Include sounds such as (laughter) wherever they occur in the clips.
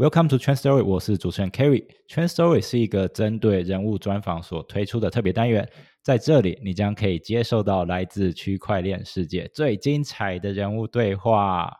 Welcome to Trend Story，我是主持人 Kerry。Trend Story 是一个针对人物专访所推出的特别单元，在这里你将可以接受到来自区块链世界最精彩的人物对话。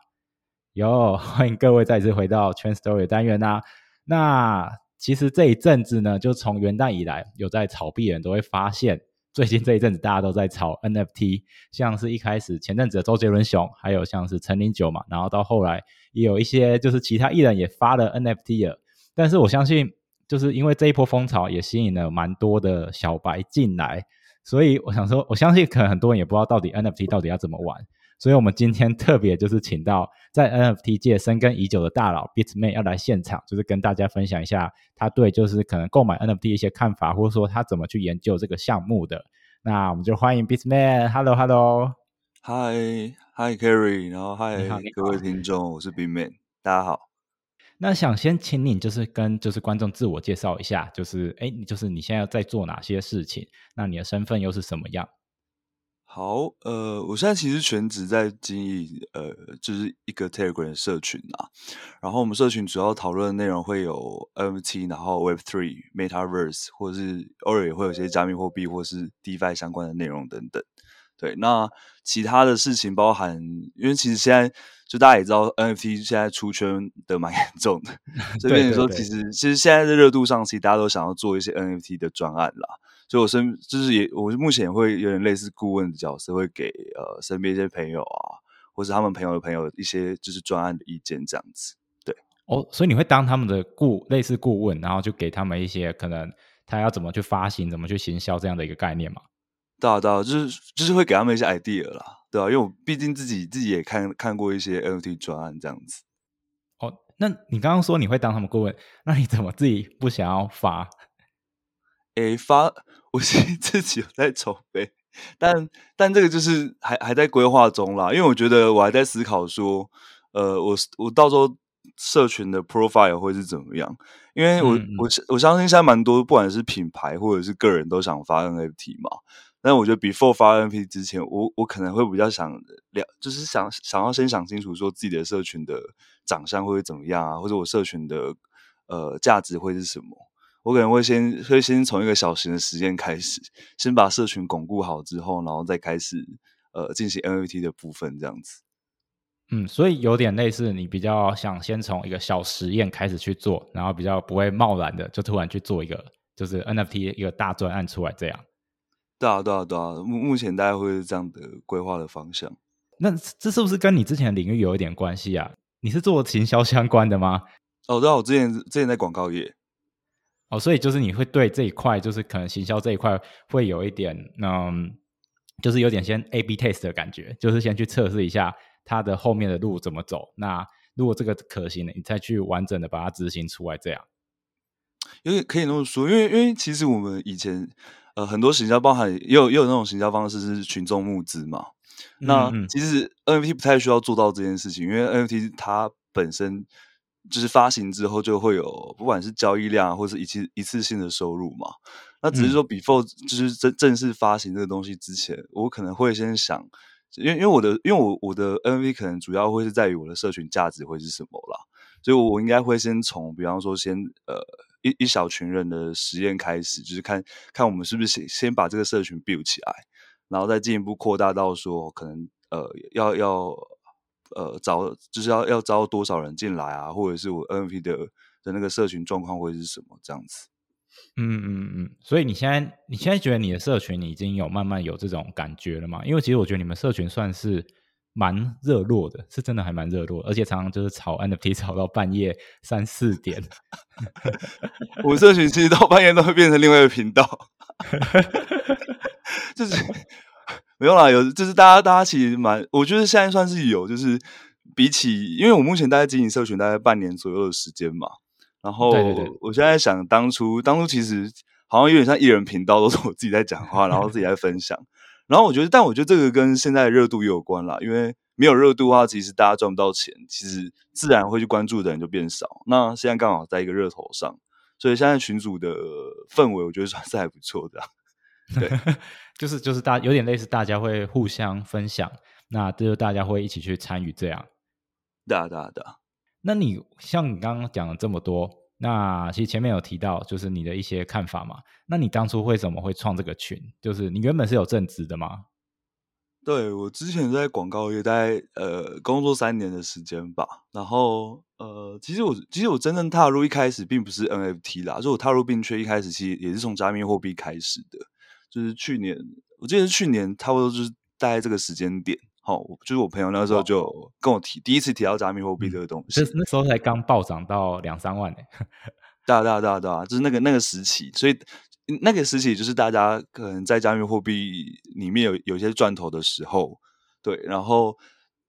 哟，欢迎各位再次回到 Trend Story 单元呐。那其实这一阵子呢，就从元旦以来，有在炒币人都会发现。最近这一阵子，大家都在炒 NFT，像是一开始前阵子的周杰伦熊，还有像是陈零九嘛，然后到后来也有一些就是其他艺人也发了 NFT 了。但是我相信，就是因为这一波风潮也吸引了蛮多的小白进来，所以我想说，我相信可能很多人也不知道到底 NFT 到底要怎么玩。所以，我们今天特别就是请到在 NFT 界深耕已久的大佬 Bitman 要来现场，就是跟大家分享一下他对就是可能购买 NFT 一些看法，或者说他怎么去研究这个项目的。那我们就欢迎 Bitman，Hello，Hello，Hi，Hi，Kerry，然后 Hi，各位听众，我是 Bitman，大家好。那想先请你就是跟就是观众自我介绍一下，就是哎，你就是你现在在做哪些事情？那你的身份又是什么样？好，呃，我现在其实全职在经营，呃，就是一个 Telegram 社群啊。然后我们社群主要讨论的内容会有 NFT，然后 Web Three、Metaverse，或者是偶尔也会有些加密货币或是 DeFi 相关的内容等等。对，那其他的事情包含，因为其实现在就大家也知道 NFT 现在出圈的蛮 (laughs) 严重的，(laughs) 所以说，其实其实现在的热度上，其实大家都想要做一些 NFT 的专案啦。所以，我身就是也，我目前会有点类似顾问的角色，会给呃身边一些朋友啊，或是他们朋友的朋友一些就是专案的意见这样子。对，哦，所以你会当他们的顾类似顾问，然后就给他们一些可能他要怎么去发行、怎么去行销这样的一个概念嘛？对啊，对啊，就是就是会给他们一些 idea 啦，对啊，因为我毕竟自己自己也看看过一些 NFT 专案这样子。哦，那你刚刚说你会当他们顾问，那你怎么自己不想要发？诶，发。我其实自己有在筹备，但但这个就是还还在规划中啦。因为我觉得我还在思考说，呃，我我到时候社群的 profile 会是怎么样？因为我我我相信现在蛮多不管是品牌或者是个人都想发 NFT 嘛。但我觉得 before 发 NFT 之前，我我可能会比较想了，就是想想要先想清楚说自己的社群的长相会怎么样啊，或者我社群的呃价值会是什么。我可能会先会先从一个小型的实验开始，先把社群巩固好之后，然后再开始呃进行 NFT 的部分这样子。嗯，所以有点类似，你比较想先从一个小实验开始去做，然后比较不会贸然的就突然去做一个就是 NFT 一个大专案出来这样。对啊，对啊，对啊，目目前大概会是这样的规划的方向。那这是不是跟你之前的领域有一点关系啊？你是做行销相关的吗？哦，对啊，我之前之前在广告业。哦，所以就是你会对这一块，就是可能行销这一块会有一点，嗯，就是有点先 A/B test 的感觉，就是先去测试一下它的后面的路怎么走。那如果这个可行的，你再去完整的把它执行出来，这样。因为可以那么说，因为因为其实我们以前呃很多行销包含也有也有那种行销方式是群众募资嘛。那其实 NFT 不太需要做到这件事情，因为 NFT 它本身。就是发行之后就会有，不管是交易量或者一次一次性的收入嘛。那只是说，before 就是正正式发行这个东西之前，我可能会先想，因为因为我的因为我我的 NFT 可能主要会是在于我的社群价值会是什么啦，所以我应该会先从，比方说先呃一一小群人的实验开始，就是看看我们是不是先先把这个社群 build 起来，然后再进一步扩大到说可能呃要要。呃，招就是要要招多少人进来啊，或者是我 NFT 的的那个社群状况会是什么这样子？嗯嗯嗯。所以你现在你现在觉得你的社群已经有慢慢有这种感觉了吗？因为其实我觉得你们社群算是蛮热络的，是真的还蛮热络，而且常常就是炒 NFT 吵到半夜三四点。(laughs) 我社群其实到半夜都会变成另外一个频道，(laughs) 就是。没有啦，有就是大家，大家其实蛮，我觉得现在算是有，就是比起，因为我目前大概经营社群大概半年左右的时间嘛，然后我现在想当初，当初其实好像有点像艺人频道，都是我自己在讲话，然后自己在分享，然后我觉得，但我觉得这个跟现在的热度也有关啦，因为没有热度的话，其实大家赚不到钱，其实自然会去关注的人就变少。那现在刚好在一个热头上，所以现在群主的氛围，我觉得算是还不错的。(laughs) 对，就是就是大有点类似，大家会互相分享，那这就大家会一起去参与这样。对啊，对啊，对啊。那你像你刚刚讲了这么多，那其实前面有提到就是你的一些看法嘛？那你当初为什么会创这个群？就是你原本是有正职的吗？对我之前在广告业，待呃工作三年的时间吧。然后呃，其实我其实我真正踏入一开始并不是 NFT 啦，就我踏入并圈一开始其实也是从加密货币开始的。就是去年，我记得是去年差不多就是大概这个时间点，好，就是我朋友那时候就跟我提第一次提到加密货币这个东西，那时候才刚暴涨到两三万呢。(laughs) 对啊对啊对啊对啊，就是那个那个时期，所以。那个时期就是大家可能在加密货币里面有有一些赚头的时候，对，然后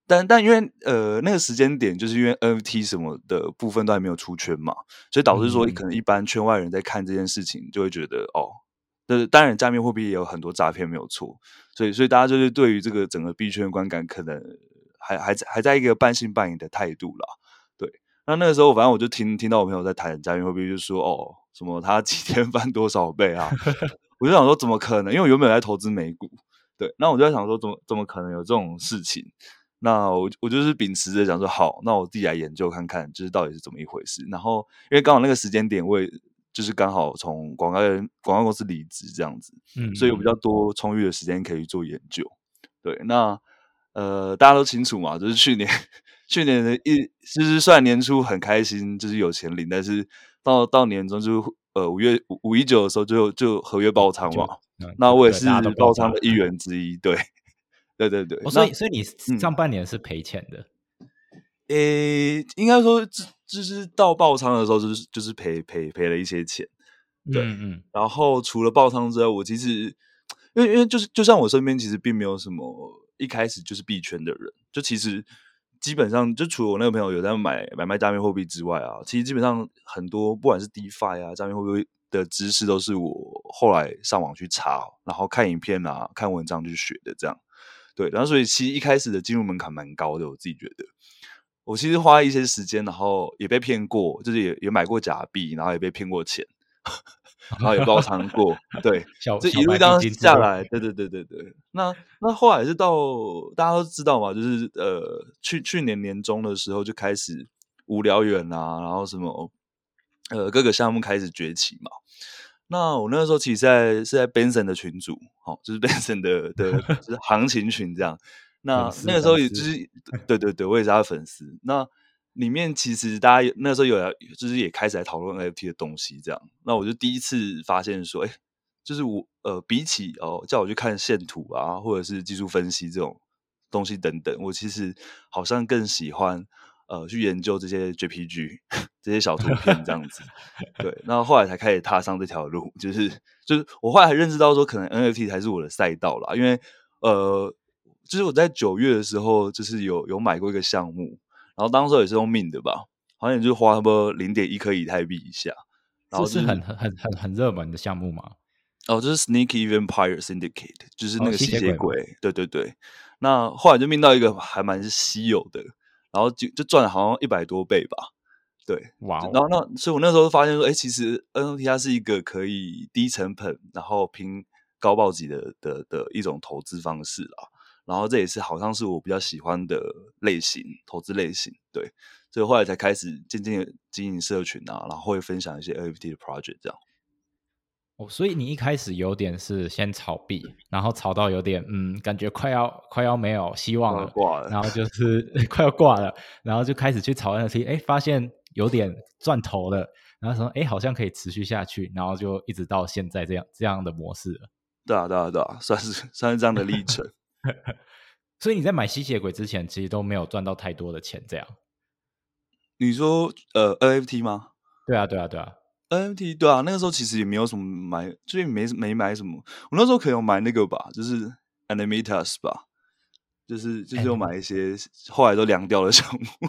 但但因为呃那个时间点就是因为 NFT 什么的部分都还没有出圈嘛，所以导致说可能一般圈外人在看这件事情就会觉得哦，是当然加密货币也有很多诈骗没有错，所以所以大家就是对于这个整个币圈的观感可能还还在还在一个半信半疑的态度啦。对，那那个时候反正我就听听到我朋友在谈加密货币，就说哦。什么？他几天翻多少倍啊？(laughs) 我就想说，怎么可能？因为我原本在投资美股，对，那我就在想说，怎么怎么可能有这种事情？那我我就是秉持着想说，好，那我自己来研究看看，就是到底是怎么一回事。然后，因为刚好那个时间点，我也就是刚好从广告人广告公司离职这样子，嗯，所以有比较多充裕的时间可以做研究。对，那呃，大家都清楚嘛，就是去年 (laughs) 去年的一，其实虽然年初很开心，就是有钱领，但是。到到年终就呃五月五五一九的时候就就合约爆仓嘛，那我也是爆仓的一员之一，对，对对对。所以所以你上半年是赔钱的，诶，应该说就就是到爆仓的时候就是就是赔赔赔了一些钱，对，嗯。然后除了爆仓之外，我其实因为因为就是就像我身边其实并没有什么一开始就是币圈的人，就其实。基本上就除了我那个朋友有在买买卖加密货币之外啊，其实基本上很多不管是 DeFi 啊加密货币的知识，都是我后来上网去查，然后看影片啊、看文章去学的。这样对，然后所以其实一开始的进入门槛蛮高的，我自己觉得。我其实花一些时间，然后也被骗过，就是也也买过假币，然后也被骗过钱。(laughs) 然后也包藏过，对，(laughs) 这一路这样下来，对对对对对。那那后来是到大家都知道嘛，就是呃，去去年年中的时候就开始无聊远啊，然后什么呃各个项目开始崛起嘛。那我那个时候其实在是在 Benson 的群组，好，就是 (laughs) Benson 的的就是行情群这样。那那个时候也就是对对对，我也是他的粉丝。那里面其实大家那时候有就是也开始来讨论 NFT 的东西，这样，那我就第一次发现说，哎，就是我呃，比起哦叫我去看线图啊，或者是技术分析这种东西等等，我其实好像更喜欢呃去研究这些 JPG (laughs) 这些小图片这样子。对，那后来才开始踏上这条路，就是就是我后来认识到说，可能 NFT 才是我的赛道啦，因为呃，就是我在九月的时候，就是有有买过一个项目。然后当时也是用命的吧，好像也就花差不多零点一颗以太币以下。然后是很很很很热门的项目嘛？哦，就是 Sneaky Vampire Syndicate，就是那个吸血鬼。对对对。那后来就命到一个还蛮稀有的，然后就就赚了好像一百多倍吧。对，哇！然后那所以我那时候发现说，哎，其实 NFT 它是一个可以低成本，然后拼高暴击的的的一种投资方式啦。然后这也是好像是我比较喜欢的类型，投资类型，对，所以后来才开始渐渐经营社群啊，然后会分享一些 NFT 的 project 这样。哦，所以你一开始有点是先炒币，然后炒到有点嗯，感觉快要快要没有希望了，挂了，然后就是 (laughs) 快要挂了，然后就开始去炒 NFT，哎，发现有点赚头了，然后说哎，好像可以持续下去，然后就一直到现在这样这样的模式了。对啊，对啊，对啊，算是算是这样的历程。(laughs) (laughs) 所以你在买吸血鬼之前，其实都没有赚到太多的钱，这样？你说呃 NFT 吗？对啊，对啊，对啊，NFT 对啊，那个时候其实也没有什么买，所以没没买什么。我那时候可能有买那个吧，就是 Animators 吧，就是就是有买一些后来都凉掉的项目。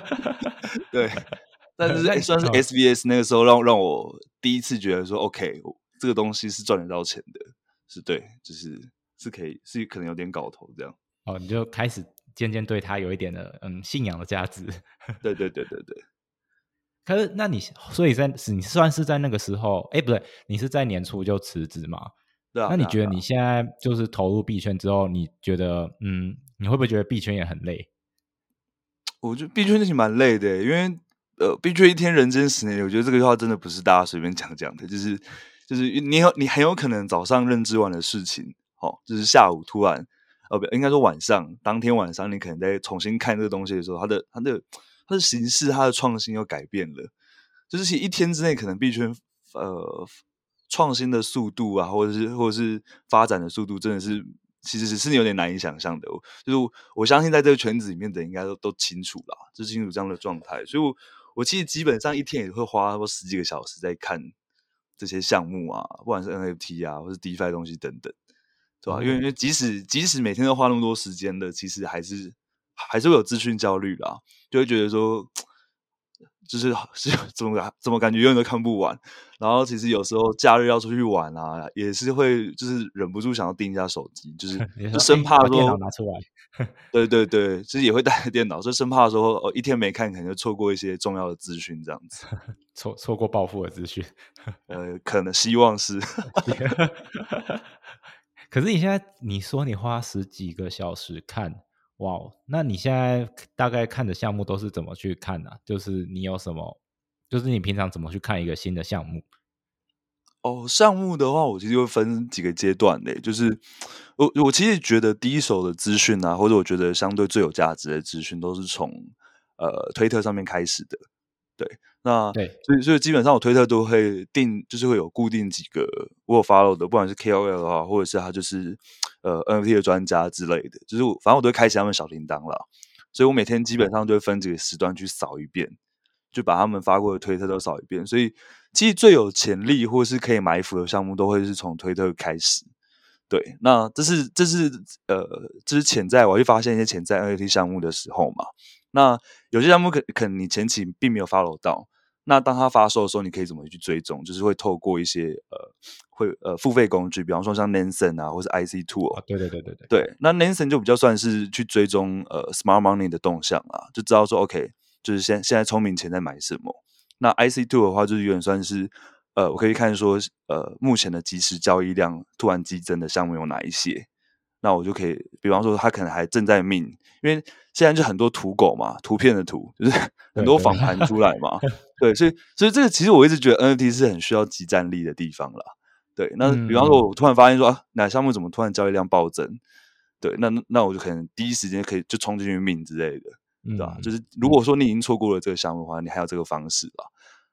(laughs) 对，(laughs) 但是算是 SVS 那个时候让让我第一次觉得说，OK，这个东西是赚得到钱的，是对，就是。是可以，是可能有点搞头这样哦，你就开始渐渐对他有一点的嗯信仰的价值。(laughs) 对对对对对。可是，那你所以在你算是在那个时候，哎，不对，你是在年初就辞职嘛？对啊。那你觉得你现在就是投入币圈之后，你觉得嗯，你会不会觉得币圈也很累？我觉得币圈那些蛮累的，因为呃，币圈一天人间十年，我觉得这个话真的不是大家随便讲讲的，就是就是你有你很有可能早上认知完的事情，好，就是下午突然，呃，不应该说晚上，当天晚上你可能在重新看这个东西的时候，它的它的它的形式、它的创新又改变了，就是其一天之内可能币圈呃创新的速度啊，或者是或者是发展的速度，真的是。其实是有点难以想象的，就是我相信在这个圈子里面的应该都都清楚啦，就清楚这样的状态。所以，我我其实基本上一天也会花十几个小时在看这些项目啊，不管是 NFT 啊，或是 DeFi 东西等等，对吧？因为因为即使即使每天都花那么多时间的，其实还是还是会有资讯焦虑啦，就会觉得说。就是 (laughs) 是怎么感怎么感觉永远都看不完，然后其实有时候假日要出去玩啊，也是会就是忍不住想要盯一下手机，就 (laughs) 是就生怕说电脑拿出来，对对对，其实也会带着电脑，就生怕说哦一天没看，可能就错过一些重要的资讯这样子，(laughs) 错错过暴富的资讯，呃，可能希望是，可是你现在你说你花十几个小时看。哇，那你现在大概看的项目都是怎么去看呢？就是你有什么，就是你平常怎么去看一个新的项目？哦，项目的话，我其实会分几个阶段的，就是我我其实觉得第一手的资讯啊，或者我觉得相对最有价值的资讯，都是从呃推特上面开始的，对。那对，所以所以基本上我推特都会定，就是会有固定几个我有 follow 的，不管是 KOL 的话，或者是他就是呃 NFT 的专家之类的，就是我反正我都会开启他们小铃铛了。所以我每天基本上就会分几个时段去扫一遍，就把他们发过的推特都扫一遍。所以其实最有潜力或是可以埋伏的项目，都会是从推特开始。对，那这是这是呃这是潜在，我去发现一些潜在 NFT 项目的时候嘛。那有些项目可可能你前期并没有 follow 到。那当它发售的时候，你可以怎么去追踪？就是会透过一些呃，会呃付费工具，比方说像 Nansen 啊，或是 IC Two 啊，对对对对对。对，那 Nansen 就比较算是去追踪呃 Smart Money 的动向啊，就知道说 OK，就是现现在聪明钱在买什么。那 IC Two 的话，就是有点算是呃，我可以看说呃，目前的即时交易量突然激增的项目有哪一些？那我就可以，比方说他可能还正在命，因为现在就很多土狗嘛，图片的图就是 (laughs) 很多访谈出来嘛，(laughs) 对，所以所以这个其实我一直觉得 NFT 是很需要集战力的地方啦。对，那比方说我突然发现说啊，哪项目怎么突然交易量暴增，对，那那我就可能第一时间可以就冲进去命之类的，对吧？就是如果说你已经错过了这个项目的话，你还有这个方式啦。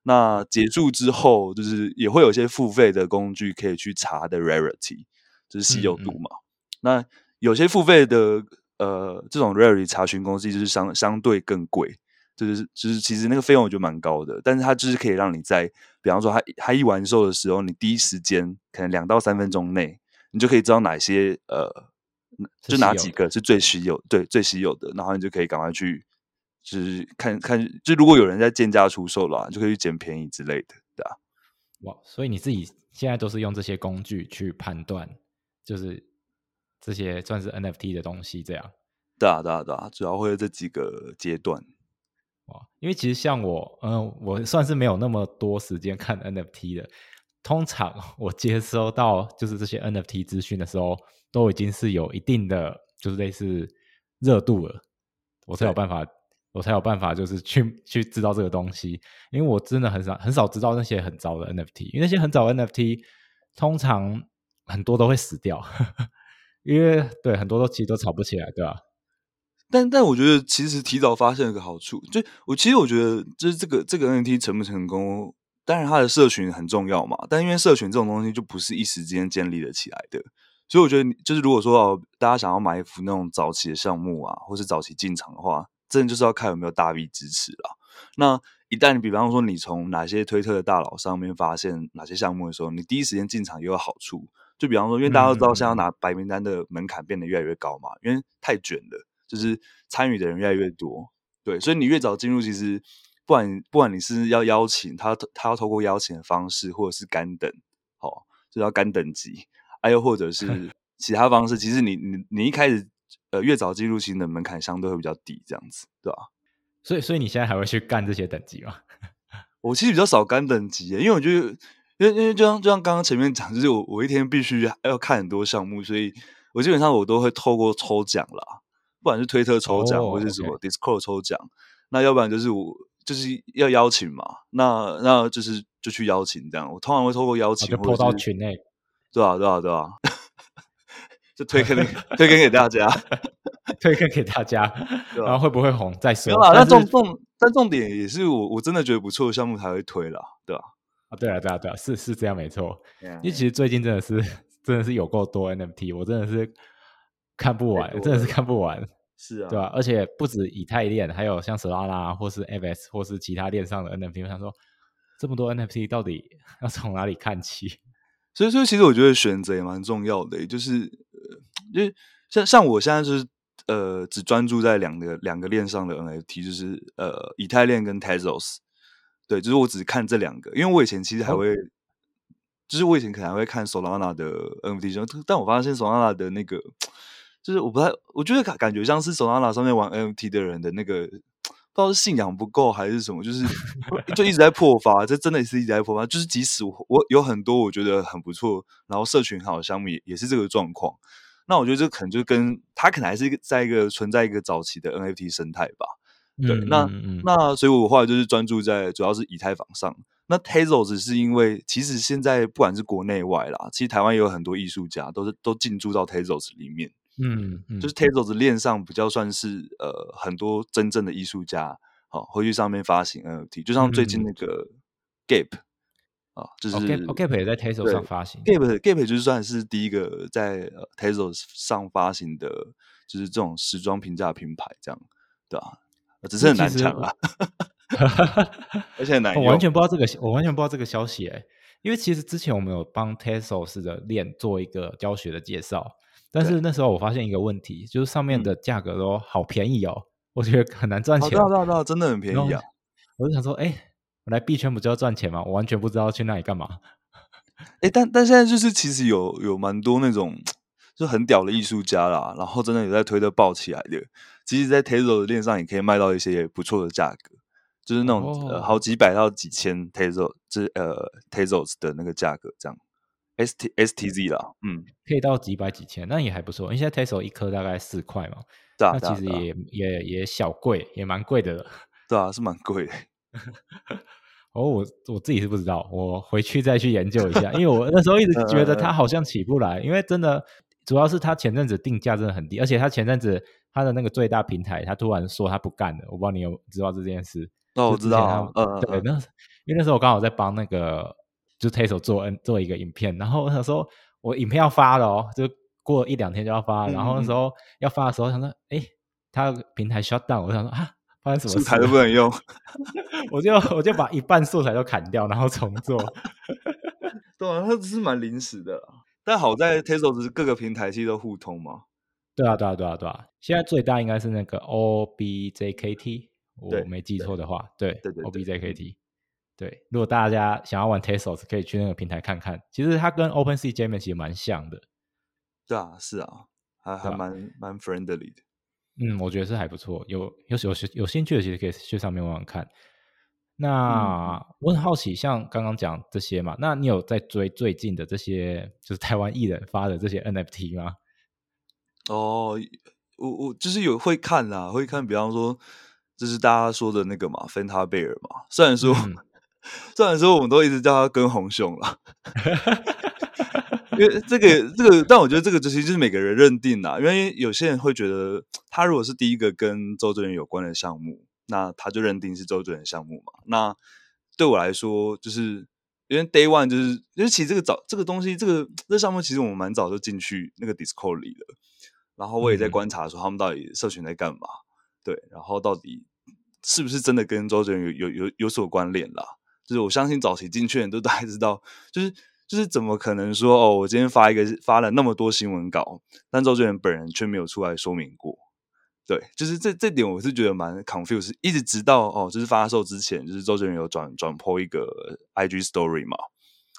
那结束之后，就是也会有一些付费的工具可以去查的 rarity，就是稀有度嘛。那有些付费的呃这种 rarity 查询公司就是相相对更贵，就是就是其实那个费用我觉得蛮高的，但是它就是可以让你在比方说它它一完售的时候，你第一时间可能两到三分钟内，你就可以知道哪些呃就哪几个是最稀有对最稀有的，然后你就可以赶快去就是看看，就如果有人在贱价出售了，就可以去捡便宜之类的，对啊。哇，所以你自己现在都是用这些工具去判断，就是。这些算是 NFT 的东西，这样，对啊，对啊，对啊，主要会有这几个阶段，哇，因为其实像我，嗯，我算是没有那么多时间看 NFT 的。通常 (laughs) 我接收到就是这些 NFT 资讯的时候，都已经是有一定的，就是类似热度了，我才有办法，我才有办法，就是去去知道这个东西。因为我真的很少很少知道那些很早的 NFT，因为那些很早 NFT 通常很多都会死掉。因为对很多都其实都炒不起来，对吧？但但我觉得其实提早发现一个好处，就我其实我觉得就是这个这个 NFT 成不成功，当然它的社群很重要嘛。但因为社群这种东西就不是一时间建立了起来的，所以我觉得就是如果说哦，大家想要买一幅那种早期的项目啊，或是早期进场的话，真的就是要看有没有大 V 支持了。那一旦你比方说你从哪些推特的大佬上面发现哪些项目的时候，你第一时间进场也有好处。就比方说，因为大家都知道，现在要拿白名单的门槛变得越来越高嘛，因为太卷了，就是参与的人越来越多，对，所以你越早进入，其实不管不管你是要邀请他，他要透过邀请的方式，或者是干等，好，就要干等级，还有或者是 (laughs) 其他方式，其实你你你一开始呃越早进入，其实的门槛相对会比较低，这样子，对吧？所以所以你现在还会去干这些等级吗？(laughs) 我其实比较少干等级，因为我觉得。因为因为就像就像刚刚前面讲，就是我我一天必须要看很多项目，所以我基本上我都会透过抽奖啦，不管是推特抽奖或者是什么 Discord 抽奖，那要不然就是我就是要邀请嘛，那那就是就去邀请这样。我通常会透过邀请或者到群内，对啊对啊对啊，(laughs) 就推给推给给大家，(laughs) 推给给大家，(laughs) 然后会不会红再说。那重重但重点也是我我真的觉得不错的项目才会推了，对吧？啊，对啊对啊对啊，是是这样没错。因为其实最近真的是真的是有够多 NFT，我真的是。看不完，真的是看不完，是啊，对啊？而且不止以太链，还有像 Solana 或是 FS 或是其他链上的 NFT，我想说，这么多 NFT 到底要从哪里看起？(laughs) 所以说，其实我觉得选择也蛮重要的，就是，就是像像我现在就是呃，只专注在两个两个链上的 NFT，就是呃，以太链跟 Tezos，对，就是我只是看这两个，因为我以前其实还会，就是我以前可能还会看 Solana 的 NFT，但我发现 Solana 的那个。就是我不太，我觉得感感觉像是 Solana 上面玩 NFT 的人的那个，(tsk) 不知道是信仰不够还是什么，就是就一直在破发，这真的是一直在破发。就是即使我我有很多我觉得很不错，然后社群好的项目也也是这个状况。那我觉得这可能就跟他可能还是在一个存在一个早期的 NFT 生态吧。对，那那所以我后来就是专注在主要是以太坊上。那 Tezos 是因为其实现在不管是国内外啦，其实台湾也有很多艺术家都是都进驻到 Tezos 里面。嗯，就是 Tezos 链上比较算是呃很多真正的艺术家，好会去上面发行 NFT，就像最近那个 Gap 啊，就是 Gap 也在 Tezos 上发行，Gap Gap 就算是第一个在 Tezos 上发行的，就是这种时装评价品牌，这样对吧？只是很难抢啊，(laughs) 而且难，我完全不知道这个，我完全不知道这个消息哎，因为其实之前我们有帮 Tezos 的链做一个教学的介绍。但是那时候我发现一个问题，就是上面的价格都好便宜哦，我觉得很难赚钱。对对对，真的很便宜啊！我就想说，哎，我来币圈不就要赚钱吗？我完全不知道去那里干嘛。(laughs) 哎，但但现在就是其实有有蛮多那种就很屌的艺术家啦，然后真的有在推的爆起来的。其实，在 Tezos 的链上也可以卖到一些不错的价格，就是那种呃好几百到几千 Tezos，这呃 Tezos 的那个价格这样。S T S T Z 啦，嗯，可以到几百几千，那也还不错。因为现在 Tesla 一颗大概四块嘛，那其实也也也小贵，也蛮贵的了。(laughs) 对啊，是蛮贵的。(laughs) 哦，我我自己是不知道，我回去再去研究一下。因为我那时候一直觉得 (laughs) 它好像起不来，因为真的主要是他前阵子定价真的很低，而且他前阵子他的那个最大平台，他突然说他不干了。我不知道你有知道这件事？哦，我知道。嗯，对，那因为那时候我刚好在帮那个。就 t e s o 做 N 做一个影片，然后他说我影片要发了哦，就过一两天就要发，然后那时候要发的时候，想说哎，他平台 shut down，我想说啊，发生什么素材都不能用，(laughs) 我就我就把一半素材都砍掉，然后重做。(laughs) 对啊，它只是蛮临时的，但好在 t e s o 是各个平台其实都互通嘛。对啊，对啊，对啊，对啊，现在最大应该是那个 OBJKT，我没记错的话，对对对，OBJKT。对，如果大家想要玩 Tezos，可以去那个平台看看。其实它跟 OpenSea 界面其实蛮像的。对啊，是啊，还还蛮蛮 friendly 的。嗯，我觉得是还不错。有有有有兴趣的，其实可以去上面玩玩看。那我很好奇，像刚刚讲这些嘛，那你有在追最近的这些，就是台湾艺人发的这些 NFT 吗？哦，我我就是有会看啦，会看，比方说，就是大家说的那个嘛，芬塔贝尔嘛，虽然说。(laughs) 虽然说我们都一直叫他跟红熊了，(laughs) 因为这个这个，但我觉得这个其实就是每个人认定啦。因为有些人会觉得，他如果是第一个跟周杰伦有关的项目，那他就认定是周杰伦项目嘛。那对我来说，就是因为 Day One 就是，因为其实这个早这个东西，这个这项目其实我们蛮早就进去那个 Discord 里了。然后我也在观察说，他们到底社群在干嘛？对，然后到底是不是真的跟周杰伦有有有有所关联啦？就是我相信早期进去人都大概知道，就是就是怎么可能说哦，我今天发一个发了那么多新闻稿，但周杰伦本人却没有出来说明过。对，就是这这点我是觉得蛮 confused，一直直到哦，就是发售之前，就是周杰伦有转转播一个 IG story 嘛，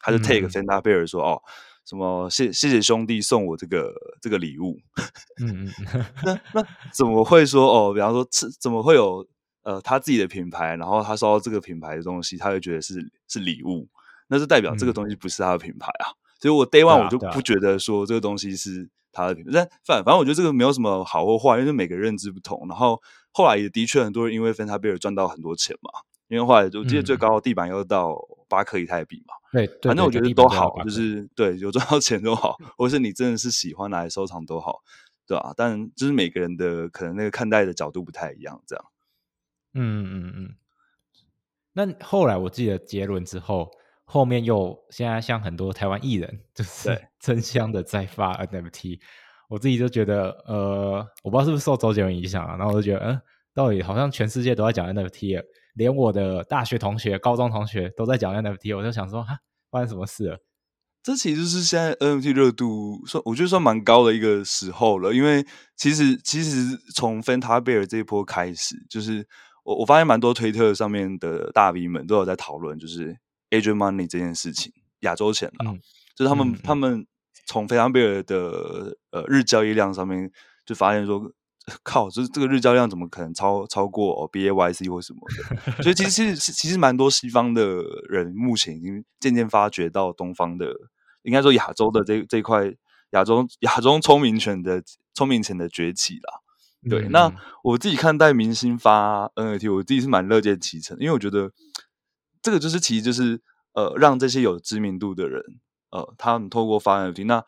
他就 take Fanta Bear 说哦，什么谢谢谢兄弟送我这个这个礼物。(laughs) 嗯嗯，那那怎么会说哦？比方说，怎么会有？呃，他自己的品牌，然后他收到这个品牌的东西，他会觉得是是礼物，那是代表这个东西不是他的品牌啊。所以我 day one 我就不觉得说这个东西是他的。但反反正我觉得这个没有什么好或坏，因为每个认知不同。然后后来也的确很多人因为芬塔贝尔赚到很多钱嘛，因为后来我记得最高的地板要到八克以太币嘛。对，反正我觉得都好，就是对有赚到钱都好，或是你真的是喜欢拿来收藏都好，对吧？但就是每个人的可能那个看待的角度不太一样，这样。嗯嗯嗯。那后来我记得杰伦之后，后面又现在像很多台湾艺人，就是 (laughs) 争相的在发 NFT，我自己就觉得，呃，我不知道是不是受周杰伦影响啊，然后我就觉得，嗯，到底好像全世界都在讲 NFT 了。连我的大学同学、高中同学都在讲 NFT，我就想说，哈，发生什么事了？这其实是现在 NFT 热度算，我觉得算蛮高的一个时候了。因为其实，其实从 Fanta Bear 这一波开始，就是我我发现蛮多推特上面的大 V 们都有在讨论，就是 Asian Money 这件事情，亚洲钱啊，就是他们他们从 Fanta Bear 的呃日交易量上面就发现说。(laughs) 靠，就是这个日交易量怎么可能超超过 B A Y C 或什么的？(laughs) 所以其实其实蛮多西方的人目前已经渐渐发掘到东方的，应该说亚洲的这这块亚洲亚洲聪明犬的聪明钱的崛起啦。对，那我自己看待明星发 N F T，我自己是蛮乐见其成，因为我觉得这个就是其实就是呃让这些有知名度的人呃他们透过发 N F T 那。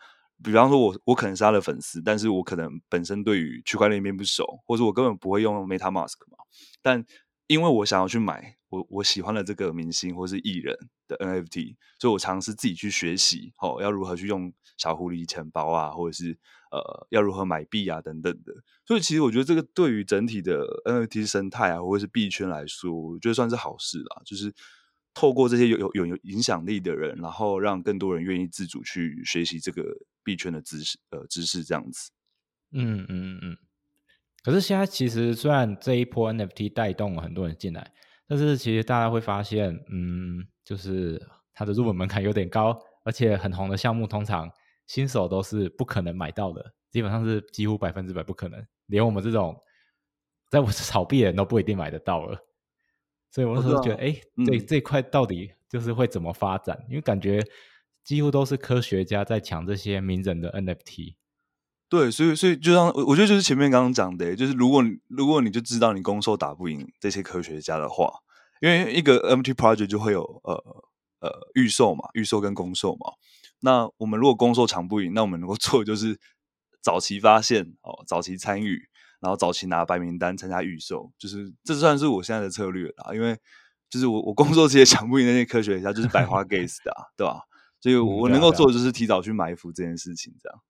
比方说，我我可能是他的粉丝，但是我可能本身对于区块链并不熟，或者我根本不会用 MetaMask 嘛。但因为我想要去买我我喜欢的这个明星或是艺人的 NFT，所以我尝试自己去学习，哦，要如何去用小狐狸钱包啊，或者是呃，要如何买币啊等等的。所以其实我觉得这个对于整体的 NFT 生态啊，或者是币圈来说，我觉得算是好事啦，就是。透过这些有有有有影响力的人，然后让更多人愿意自主去学习这个币圈的知识，呃，知识这样子。嗯嗯嗯。可是现在其实虽然这一波 NFT 带动了很多人进来，但是其实大家会发现，嗯，就是它的入门门槛有点高，而且很红的项目通常新手都是不可能买到的，基本上是几乎百分之百不可能，连我们这种在我炒 (laughs) 币的人都不一定买得到了。所以我那时候觉得，哎，这这块到底就是会怎么发展？因为感觉几乎都是科学家在抢这些名人的 NFT。对，所以所以就像我觉得就是前面刚刚讲的，就是如果如果你就知道你攻受打不赢这些科学家的话，因为一个 NFT project 就会有呃呃预售嘛，预售跟攻售嘛。那我们如果攻售抢不赢，那我们能够做的就是早期发现哦，早期参与。然后早期拿白名单参加预售，就是这算是我现在的策略啦。因为就是我我工作这些抢不赢那些科学家，就是百花 gas 的，对吧？所以我能够做的就是提早去埋伏这件事情，这样。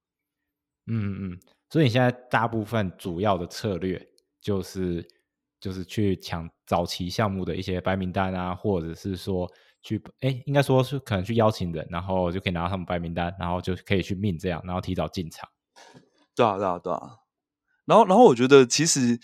嗯嗯，所以你现在大部分主要的策略就是就是去抢早期项目的一些白名单啊，或者是说去哎，应该说是可能去邀请人，然后就可以拿到他们白名单，然后就可以去命这样，然后提早进场。对啊，对啊，对啊。然后，然后我觉得其实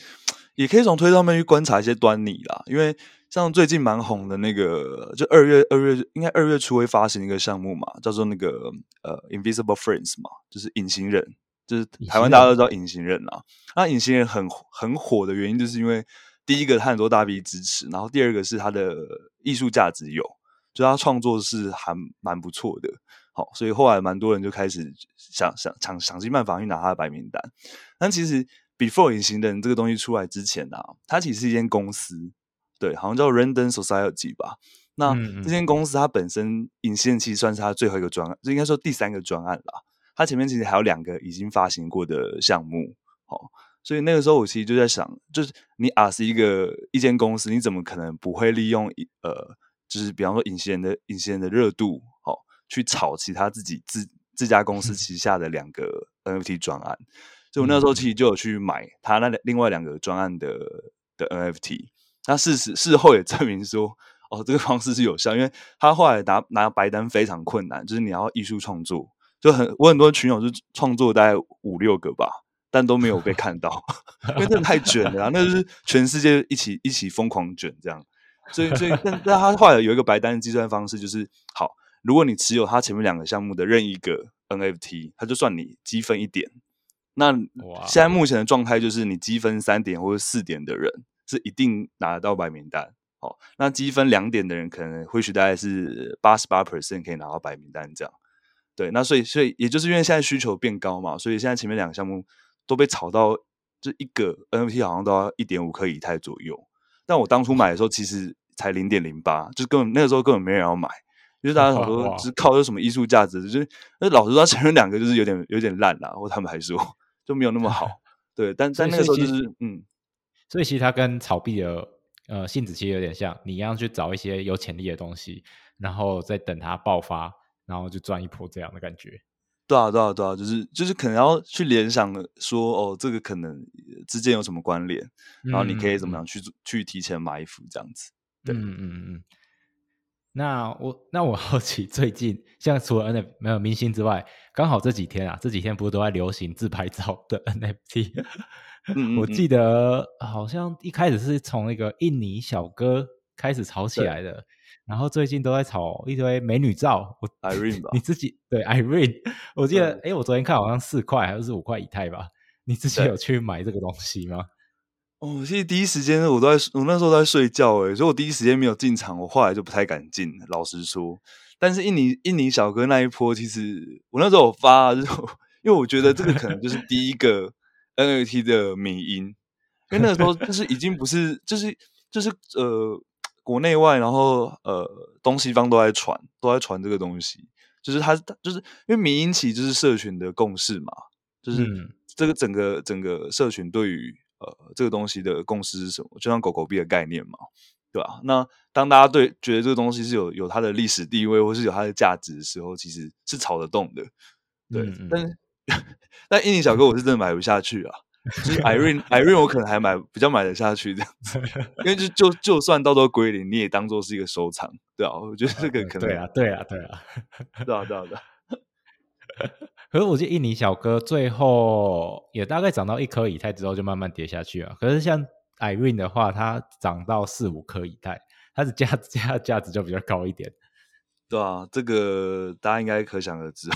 也可以从推上面去观察一些端倪啦。因为像最近蛮红的那个，就二月二月应该二月初会发行一个项目嘛，叫做那个呃 Invisible Friends 嘛，就是隐形人，就是台湾大家都知道隐形人啊。那隐形人很很火的原因，就是因为第一个他很多大 V 支持，然后第二个是他的艺术价值有，就他创作是还蛮不错的。好，所以后来蛮多人就开始想想想想尽办法去拿他的白名单。但其实，Before 隐形人这个东西出来之前呢，它其实是一间公司，对，好像叫 Random Society 吧。那这间公司它本身隐形人其实算是它最后一个专案，就应该说第三个专案啦。它前面其实还有两个已经发行过的项目。好，所以那个时候我其实就在想，就是你啊是一个一间公司，你怎么可能不会利用呃，就是比方说隐形人的隐形人的热度，好。去炒其他自己自自家公司旗下的两个 NFT 专案，所以我那时候其实就有去买他那另外两个专案的的 NFT。那事实事后也证明说，哦，这个方式是有效，因为他后来拿拿白单非常困难，就是你要艺术创作，就很我很多群友是创作大概五六个吧，但都没有被看到，因为真的太卷了，那就是全世界一起一起疯狂卷这样。所以所以但但他后来有一个白单的计算方式，就是好。如果你持有它前面两个项目的任意一个 NFT，它就算你积分一点。那现在目前的状态就是，你积分三点或者四点的人是一定拿得到白名单。好，那积分两点的人可能或许大概是八十八 percent 可以拿到白名单这样。对，那所以所以也就是因为现在需求变高嘛，所以现在前面两个项目都被炒到，就一个 NFT 好像都要一点五颗以太左右。但我当初买的时候，其实才零点零八，就根本那个时候根本没人要买，因为大家想说是靠这什么艺术价值，就是那老实说，承认两个就是有点有点烂啦，或他们还说就没有那么好。(laughs) 对，但但那个时候就是嗯，所以其实它跟炒币的呃性质其实有点像，你一样去找一些有潜力的东西，然后再等它爆发。然后就赚一波这样的感觉，对啊，对啊，对啊，就是就是可能要去联想说，哦，这个可能之间有什么关联，然后你可以怎么样去去提前埋伏这样子。对，嗯嗯嗯。那我那我 (laughs) 好奇，最近像除了 NFT 没有明星之外，刚好这几天啊，这几天不是都在流行自拍照的 (laughs) NFT？(laughs) 我记得好像一开始是从那个印尼小哥开始炒起来的。然后最近都在炒一堆美女照，我 Irene 吧，你自己对 Irene，我记得，哎，我昨天看好像四块还是五块以太吧，你自己有去买这个东西吗？哦，其实第一时间我都在，我那时候都在睡觉，诶，所以我第一时间没有进场，我后来就不太敢进，老实说。但是印尼印尼小哥那一波，其实我那时候有发，就因为我觉得这个可能就是第一个 (laughs) NFT 的迷音，因为那个时候就是已经不是，就是就是呃。国内外，然后呃，东西方都在传，都在传这个东西。就是它，就是因为民营企就是社群的共识嘛，就是这个整个整个社群对于呃这个东西的共识是什么？就像狗狗币的概念嘛，对吧？那当大家对觉得这个东西是有有它的历史地位，或是有它的价值的时候，其实是炒得动的。对，但是但印尼小哥，我是真的买不下去啊。就是 Irene，Irene (laughs) 我可能还买比较买得下去这样子，(laughs) 因为就就就算到时候归零，你也当做是一个收藏，对啊，我觉得这个可能对啊，对啊，对啊，对啊，对啊，对啊。(laughs) 可是我记得印尼小哥最后也大概涨到一颗以太之后就慢慢跌下去了。可是像 Irene 的话，它涨到四五颗以太，(laughs) 它的价价价值就比较高一点。对啊，这个大家应该可想而知。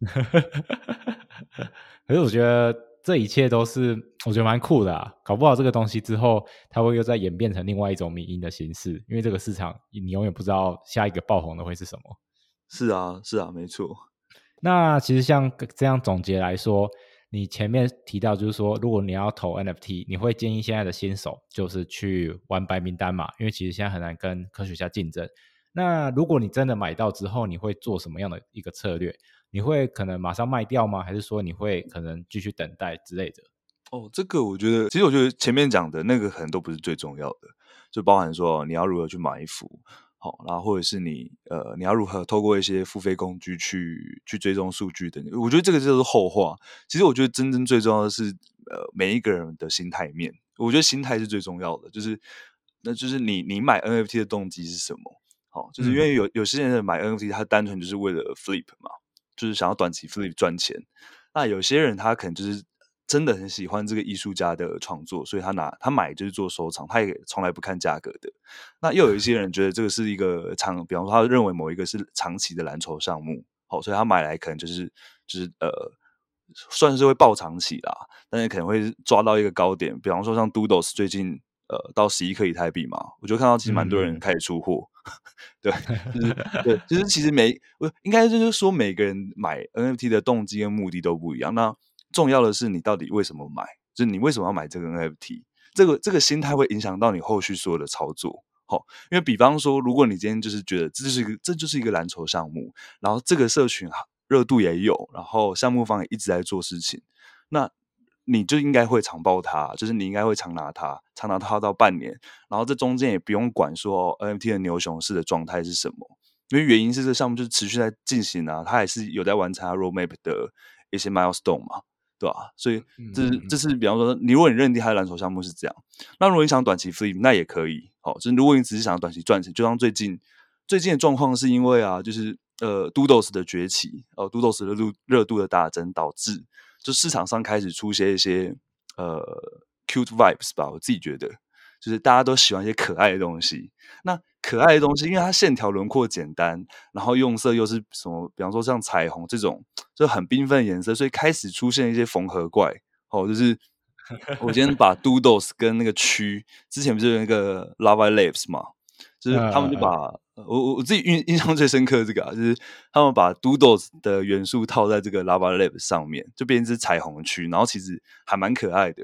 (laughs) 可是我觉得。这一切都是我觉得蛮酷的啊！搞不好这个东西之后，它会又再演变成另外一种民音的形式，因为这个市场你永远不知道下一个爆红的会是什么。是啊，是啊，没错。那其实像这样总结来说，你前面提到就是说，如果你要投 NFT，你会建议现在的新手就是去玩白名单嘛？因为其实现在很难跟科学家竞争。那如果你真的买到之后，你会做什么样的一个策略？你会可能马上卖掉吗？还是说你会可能继续等待之类的？哦，这个我觉得，其实我觉得前面讲的那个可能都不是最重要的，就包含说你要如何去埋伏，好，然后或者是你呃你要如何透过一些付费工具去去追踪数据等。我觉得这个就是后话。其实我觉得真正最重要的是呃每一个人的心态面，我觉得心态是最重要的，就是那就是你你买 NFT 的动机是什么？好，就是因为有有些人买 NFT，他单纯就是为了 flip 嘛。就是想要短期 flip 赚钱，那有些人他可能就是真的很喜欢这个艺术家的创作，所以他拿他买就是做收藏，他也从来不看价格的。那又有一些人觉得这个是一个长，比方说他认为某一个是长期的蓝筹项目，好，所以他买来可能就是就是呃，算是会爆长期啦，但是可能会抓到一个高点，比方说像 Doodles 最近。呃，到十一颗以太币嘛，我就看到其实蛮多人开始出货，(laughs) 对，就是 (laughs) 对，就是其实每我应该就是说每个人买 NFT 的动机跟目的都不一样。那重要的是你到底为什么买，就是你为什么要买这个 NFT，这个这个心态会影响到你后续所有的操作。好，因为比方说，如果你今天就是觉得这就是一个这就是一个蓝筹项目，然后这个社群热度也有，然后项目方也一直在做事情，那。你就应该会长报它，就是你应该会长拿它，长拿它到半年，然后这中间也不用管说 NFT 的牛熊市的状态是什么，因为原因是这项目就是持续在进行啊，它还是有在完成它 roadmap 的一些 milestone 嘛，对吧？所以这是这是比方说，你如果你认定它的蓝筹项目是这样，那如果你想短期 flip，那也可以，好，就是如果你只是想要短期赚钱，就像最近最近的状况是因为啊，就是呃 Doodles 的崛起，呃 Doodles 的热热度的大增导致。就市场上开始出现一些呃 cute vibes 吧，我自己觉得，就是大家都喜欢一些可爱的东西。那可爱的东西，因为它线条轮廓简单，然后用色又是什么，比方说像彩虹这种就很缤纷的颜色，所以开始出现一些缝合怪。哦，就是我今天把 (laughs) Doodles 跟那个区之前不是有那个 Lava Lives 嘛，就是他们就把我我我自己印印象最深刻这个啊，就是他们把 Doodles 的元素套在这个 Lava Lab 上面，就变成是彩虹区，然后其实还蛮可爱的。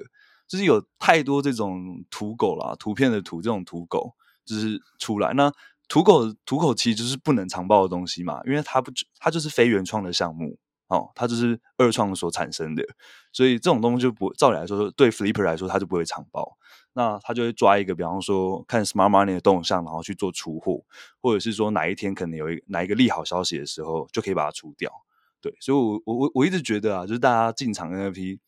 就是有太多这种土狗啦，图片的图这种土狗，就是出来。那土狗土狗其实就是不能长报的东西嘛，因为它不它就是非原创的项目哦，它就是二创所产生的，所以这种东西就不照理来说，对 Flipper 来说，它就不会长报。那他就会抓一个，比方说看 Smart Money 的动向，然后去做出货，或者是说哪一天可能有一哪一个利好消息的时候，就可以把它出掉。对，所以，我我我我一直觉得啊，就是大家进场 NFT，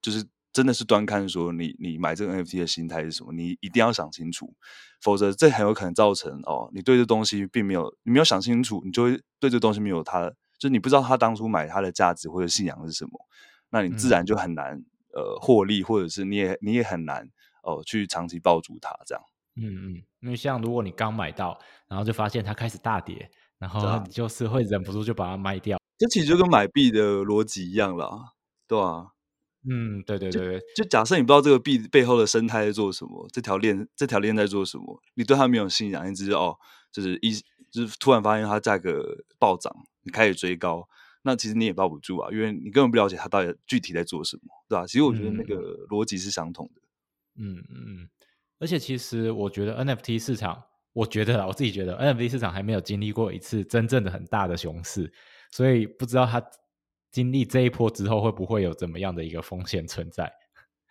就是真的是端看说你你买这个 NFT 的心态是什么，你一定要想清楚，否则这很有可能造成哦，你对这东西并没有你没有想清楚，你就会对这东西没有它，就是你不知道他当初买它的价值或者信仰是什么，那你自然就很难呃获利，或者是你也你也很难。哦，去长期抱住它，这样。嗯嗯，因为像如果你刚买到，然后就发现它开始大跌，然后你就是会忍不住就把它卖掉。这其实就跟买币的逻辑一样了，对吧？嗯，对对对对。就假设你不知道这个币背后的生态在做什么，这条链这条链在做什么，你对它没有信仰，你只是哦，就是一就是突然发现它价格暴涨，你开始追高，那其实你也抱不住啊，因为你根本不了解它到底具体在做什么，对吧？其实我觉得那个逻辑是相同的。嗯嗯嗯，而且其实我觉得 NFT 市场，我觉得我自己觉得 NFT 市场还没有经历过一次真正的很大的熊市，所以不知道它经历这一波之后会不会有怎么样的一个风险存在。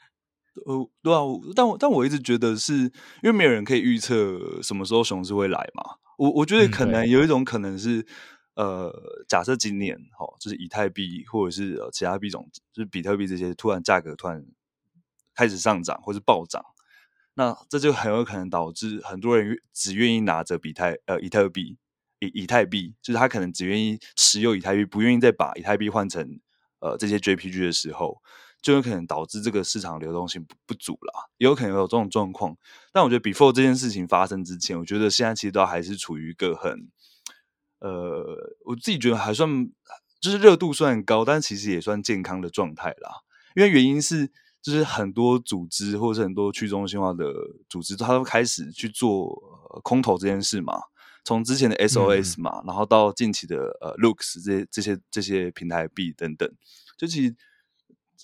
(laughs) 呃，对啊，但我但我一直觉得是因为没有人可以预测什么时候熊市会来嘛。我我觉得可能有一种可能是，呃，假设今年哈，就是以太币或者是呃其他币种，就是比特币这些突然价格突然。开始上涨或是暴涨，那这就很有可能导致很多人只愿意拿着比特呃以特币以以太币，就是他可能只愿意持有以太币，不愿意再把以太币换成呃这些 JPG 的时候，就有可能导致这个市场流动性不不足了，也有可能有这种状况。但我觉得 before 这件事情发生之前，我觉得现在其实都还是处于一个很呃，我自己觉得还算就是热度算高，但其实也算健康的状态啦。因为原因是。就是很多组织或者是很多去中心化的组织，它都开始去做空投这件事嘛。从之前的 SOS 嘛，然后到近期的呃 Looks 这些这些这些平台币等等，就其实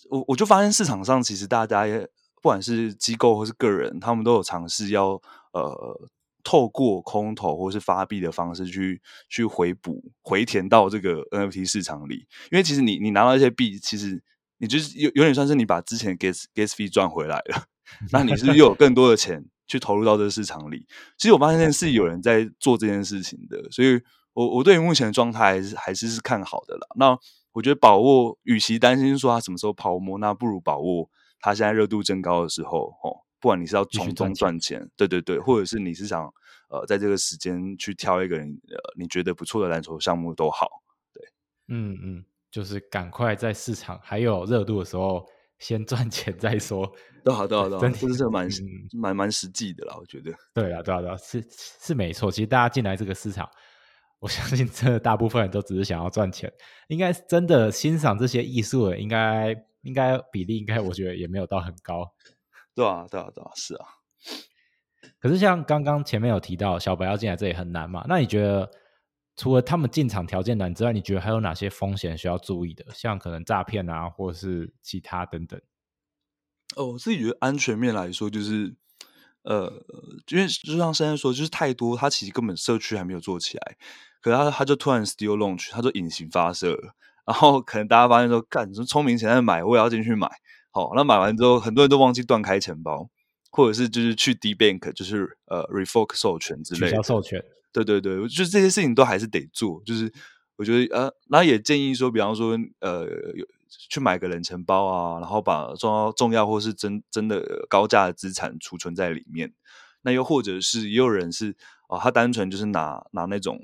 我我就发现市场上其实大家也不管是机构或是个人，他们都有尝试要呃透过空投或是发币的方式去去回补回填到这个 NFT 市场里。因为其实你你拿到一些币，其实。你就是有有点算是你把之前 gas gas fee 赚回来了，(laughs) 那你是又有更多的钱去投入到这个市场里。其实我发现是有人在做这件事情的，所以我我对目前的状态还是还是是看好的啦。那我觉得把握，与其担心说它什么时候泡沫，那不如把握它现在热度增高的时候。哦，不管你是要从中赚钱，对对对，或者是你是想呃在这个时间去挑一个人呃你觉得不错的篮球项目都好。对，嗯嗯。就是赶快在市场还有热度的时候先赚钱再说，都好都好都好，(laughs) 真的是蛮蛮蛮实际的啦，我觉得。对啊，对啊，对啊，是是没错。其实大家进来这个市场，我 (laughs) 相信真的大部分人都只是想要赚钱，应该真的欣赏这些艺术的，应该应该比例应该我觉得也没有到很高。(laughs) 对啊，对啊，对啊，是啊。可是像刚刚前面有提到，小白要进来这里很难嘛？那你觉得？除了他们进场条件难之外，你觉得还有哪些风险需要注意的？像可能诈骗啊，或者是其他等等。哦，我自己觉得安全面来说，就是呃，因为就像现在说，就是太多，它其实根本社区还没有做起来，可是他他就突然 still launch，它就隐形发射了，然后可能大家发现说，干，说聪明钱在买，我也要进去买。好，那买完之后，很多人都忘记断开钱包，或者是就是去 D bank，就是呃 revoke 授权之类，取消授权。对对对，我觉得这些事情都还是得做。就是我觉得呃，那也建议说，比方说呃，去买个冷钱包啊，然后把重要重要或是真真的高价的资产储存在里面。那又或者是也有人是啊，他单纯就是拿拿那种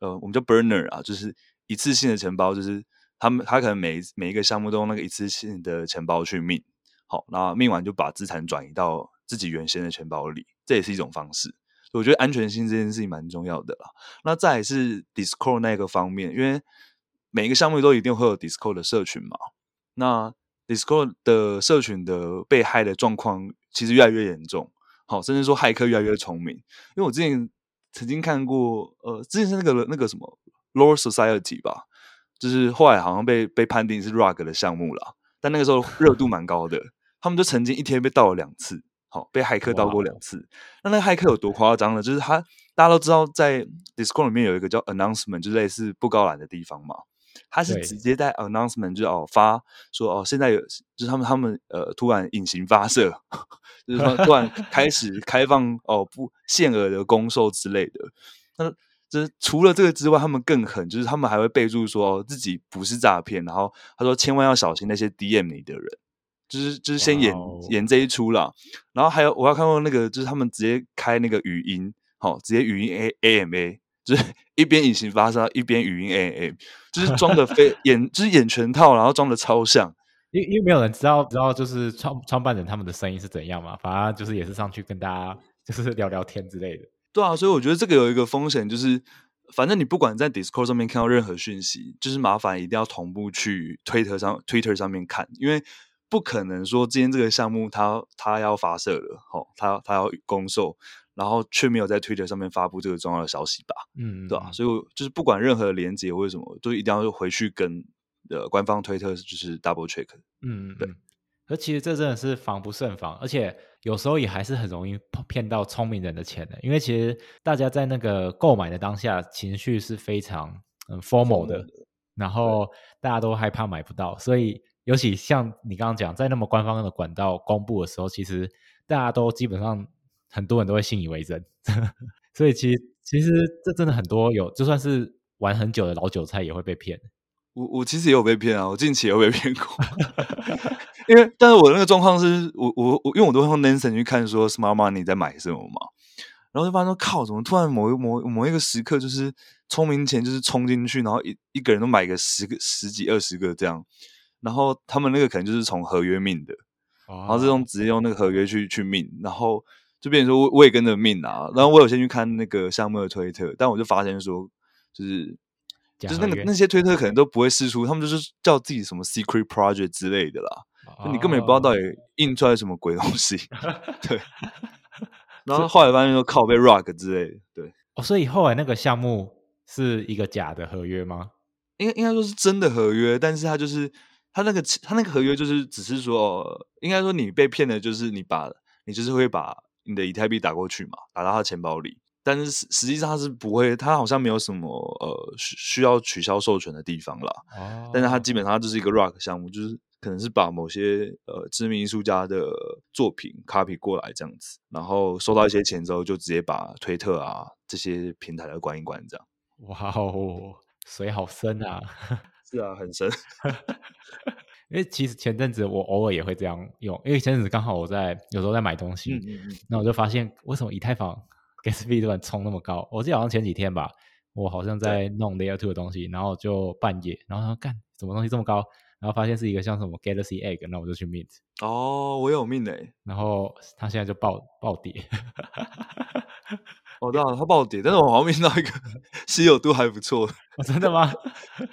呃，我们叫 burner 啊，就是一次性的钱包，就是他们他可能每每一个项目都用那个一次性的钱包去命，好，那命完就把资产转移到自己原先的钱包里，这也是一种方式。我觉得安全性这件事情蛮重要的啦。那再是 Discord 那个方面，因为每一个项目都一定会有 Discord 的社群嘛。那 Discord 的社群的被害的状况其实越来越严重，好，甚至说骇客越来越聪明。因为我之前曾经看过，呃，之前是那个那个什么 Lower Society 吧，就是后来好像被被判定是 Rug 的项目了，但那个时候热度蛮高的，他们就曾经一天被盗了两次，好被骇客盗过两次。那那个骇客有多夸张呢？就是他大家都知道，在 Discord 里面有一个叫 Announcement，就类似布告栏的地方嘛。他是直接在 announcement 就哦发说哦现在有就是他们他们呃突然隐形发射，就是说突然开始 (laughs) 开放哦不限额的公售之类的。那就是除了这个之外，他们更狠，就是他们还会备注说自己不是诈骗，然后他说千万要小心那些 DM 你的人，就是就是先演演这一出了。然后还有我要看过那个就是他们直接开那个语音，好直接语音 A A M A。就是 (laughs) 一边隐形发射，一边语音 A A，就是装的非 (laughs) 演，就是演全套，然后装的超像。因因为没有人知道知道就是创创办人他们的声音是怎样嘛，反正就是也是上去跟大家就是聊聊天之类的。对啊，所以我觉得这个有一个风险，就是反正你不管在 Discord 上面看到任何讯息，就是麻烦一定要同步去 Twitter 上 Twitter 上面看，因为不可能说今天这个项目它它要发射了，好，它它要公售。然后却没有在 Twitter 上面发布这个重要的消息吧？嗯，对吧？所以就是不管任何连接或者什么，都一定要回去跟呃官方推特就是 double check。嗯，对。而其实这真的是防不胜防，而且有时候也还是很容易骗到聪明人的钱的。因为其实大家在那个购买的当下，情绪是非常嗯 formal 的，然后大家都害怕买不到，所以尤其像你刚刚讲，在那么官方的管道公布的时候，其实大家都基本上。很多人都会信以为真，(laughs) 所以其实其实这真的很多有，就算是玩很久的老韭菜也会被骗。我我其实也有被骗啊，我近期也有被骗过。(laughs) 因为但是我那个状况是我我我因为我都会用 Nansen 去看说 Smart Money 在买什么嘛，然后就发现说靠，怎么突然某一某某一个时刻就是聪明钱就是冲进去，然后一一个人都买个十个十几二十个这样，然后他们那个可能就是从合约命的，然后这种直接用那个合约去去命，然后。就变成说，我我也跟着命啊，然后我有先去看那个项目的推特，但我就发现说，就是就是那个那些推特可能都不会试出，他们就是叫自己什么 secret project 之类的啦，就你根本也不知道到底印出来什么鬼东西，(laughs) 对。(laughs) 然后后来发现说靠被 rock 之类的，对。哦，所以后来那个项目是一个假的合约吗？应该应该说是真的合约，但是他就是他那个他那个合约就是只是说，应该说你被骗的就是你把你就是会把。你的以太币打过去嘛，打到他钱包里，但是实实际上他是不会，他好像没有什么呃需需要取消授权的地方啦。哦，但是他基本上就是一个 rock 项目，就是可能是把某些呃知名艺术家的作品 copy 过来这样子，然后收到一些钱之后，就直接把推特啊这些平台来关一关这样。哇哦，水好深啊！是啊，很深。(laughs) 因为其实前阵子我偶尔也会这样用，因为前阵子刚好我在有时候在买东西，那我就发现为什么以太坊 gas fee 突然冲那么高？我记得好像前几天吧，我好像在弄 layer two 的东西，然后就半夜，然后说干什么东西这么高？然后发现是一个像什么 galaxy egg，那我就去 mint。哦，我有 mint 诶，然后它现在就暴暴跌。(laughs) 我知道它暴跌，但是我好像 mint 到一个稀有度还不错。真的吗？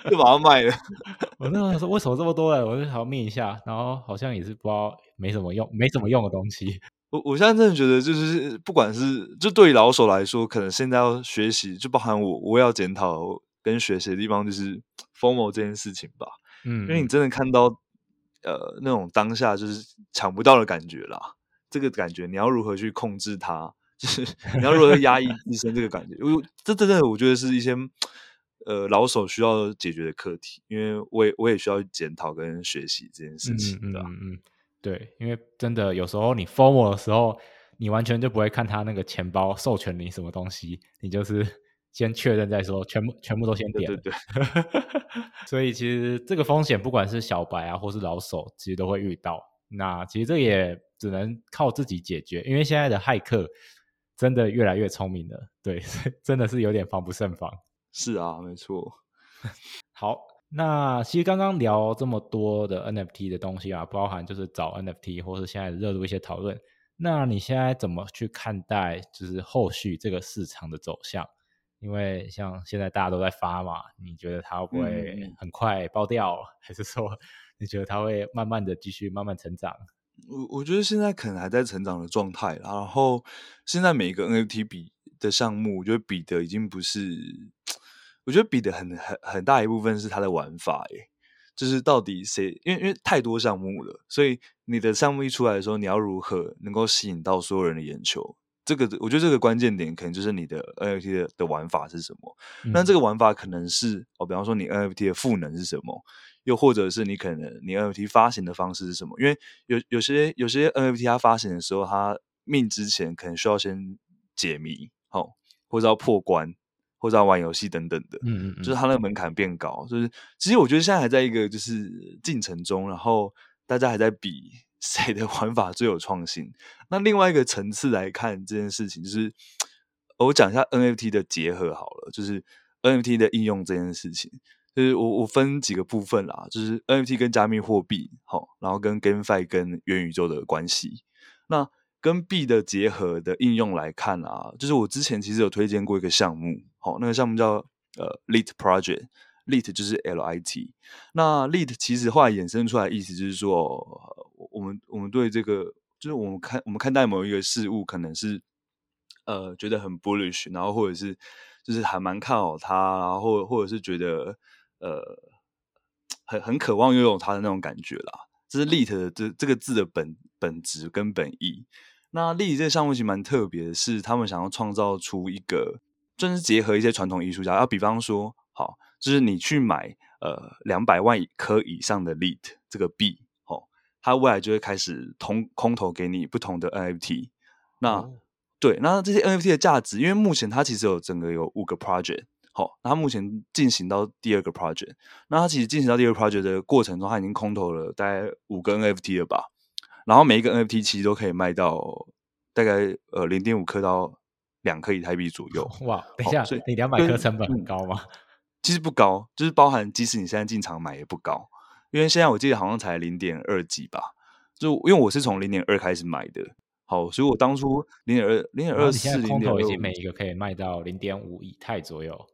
就把它卖了。(laughs) 我那时候说为什么这么多了，我就好灭一下，然后好像也是不知道没什么用，没什么用的东西。我我现在真的觉得，就是不管是就对于老手来说，可能现在要学习，就包含我，我要检讨跟学习的地方，就是 formal 这件事情吧。嗯，因为你真的看到呃那种当下就是抢不到的感觉啦，这个感觉你要如何去控制它？就是你要如何压抑自身这个感觉？我这真的我觉得是一些。呃，老手需要解决的课题，因为我也我也需要检讨跟学习这件事情，对吧？嗯，对，因为真的有时候你 formal 的时候，你完全就不会看他那个钱包授权你什么东西，你就是先确认再说，全部全部都先点。对对。(laughs) 所以其实这个风险，不管是小白啊，或是老手，其实都会遇到。那其实这也只能靠自己解决，因为现在的骇客真的越来越聪明了，对，(laughs) 真的是有点防不胜防。是啊，没错。(laughs) 好，那其实刚刚聊这么多的 NFT 的东西啊，包含就是找 NFT 或是现在热度一些讨论。那你现在怎么去看待就是后续这个市场的走向？因为像现在大家都在发嘛，你觉得它会不会很快爆掉，(laughs) 还是说你觉得它会慢慢的继续慢慢成长？我我觉得现在可能还在成长的状态，然后现在每一个 NFT 比。的项目，我觉得比的已经不是，我觉得比的很很很大一部分是它的玩法，诶，就是到底谁，因为因为太多项目了，所以你的项目一出来的时候，你要如何能够吸引到所有人的眼球？这个我觉得这个关键点可能就是你的 NFT 的的玩法是什么。那这个玩法可能是哦，比方说你 NFT 的赋能是什么，又或者是你可能你 NFT 发行的方式是什么？因为有有些有些 NFT 它发行的时候，它命之前可能需要先解谜，好，或者要破关，或者要玩游戏等等的。嗯嗯，就是它那个门槛变高。就是其实我觉得现在还在一个就是进程中，然后大家还在比。谁的 (laughs) 玩法最有创新？那另外一个层次来看这件事情，就是我讲一下 NFT 的结合好了，就是 NFT 的应用这件事情，就是我我分几个部分啦，就是 NFT 跟加密货币，好，然后跟 GameFi 跟元宇宙的关系。那跟币的结合的应用来看啊，就是我之前其实有推荐过一个项目，好，那个项目叫呃 Lit Project。Lit 就是 L I T，那 Lit 其实后来衍生出来意思就是说，我们我们对这个，就是我们看我们看待某一个事物，可能是呃觉得很 bullish，然后或者是就是还蛮看好它，然后或者是觉得呃很很渴望拥有它的那种感觉啦。这是 Lit 的这这个字的本本质跟本意。那 Lit 这个项目其实蛮特别的，是他们想要创造出一个，就是结合一些传统艺术家，要比方说好。就是你去买呃两百万颗以上的 Lit 这个币，哦，它未来就会开始通空投给你不同的 NFT。那对，那这些 NFT 的价值，因为目前它其实有整个有五个 project，好，那他目前进行到第二个 project，那他其实进行到第二个 project 的过程中，他已经空投了大概五个 NFT 了吧？然后每一个 NFT 其实都可以卖到大概呃零点五克到两克以太币左右。哇，等一下，所以你两百克成本很高吗？其实不高，就是包含即使你现在进场买也不高，因为现在我记得好像才零点二几吧。就因为我是从零点二开始买的，好，所以我当初零点二、零点二四、零点二已经每一个可以卖到零点五以太左右。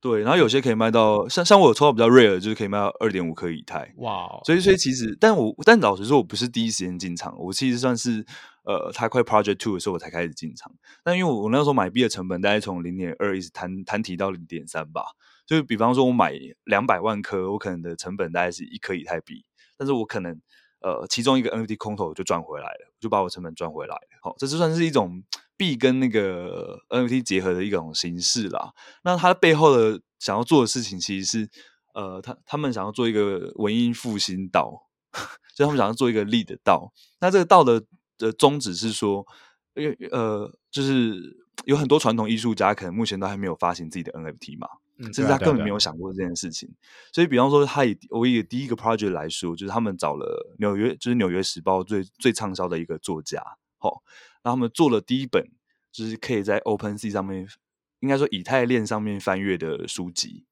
对，然后有些可以卖到像像我抽到比较 rare，就是可以卖到二点五颗以太。哇！所以所以其实，但我但老实说，我不是第一时间进场，我其实算是呃，它快 project two 的时候我才开始进场。但因为我我那时候买币的成本大概从零点二一直摊摊提到零点三吧。就是比方说，我买两百万颗，我可能的成本大概是一颗以太币，但是我可能呃，其中一个 NFT 空投就赚回来了，就把我成本赚回来了。好，这就算是一种币跟那个 NFT 结合的一种形式啦。那它背后的想要做的事情，其实是呃，他他们想要做一个文艺复兴道，(laughs) 所以他们想要做一个力的道。那这个道的的宗旨是说，因为呃，就是有很多传统艺术家可能目前都还没有发行自己的 NFT 嘛。甚至他根本没有想过这件事情，所以比方说，他以我以第一个 project 来说，就是他们找了纽约，就是《纽约时报》最最畅销的一个作家，好，然后他们做了第一本，就是可以在 Open Sea 上面，应该说以太链上面翻阅的书籍，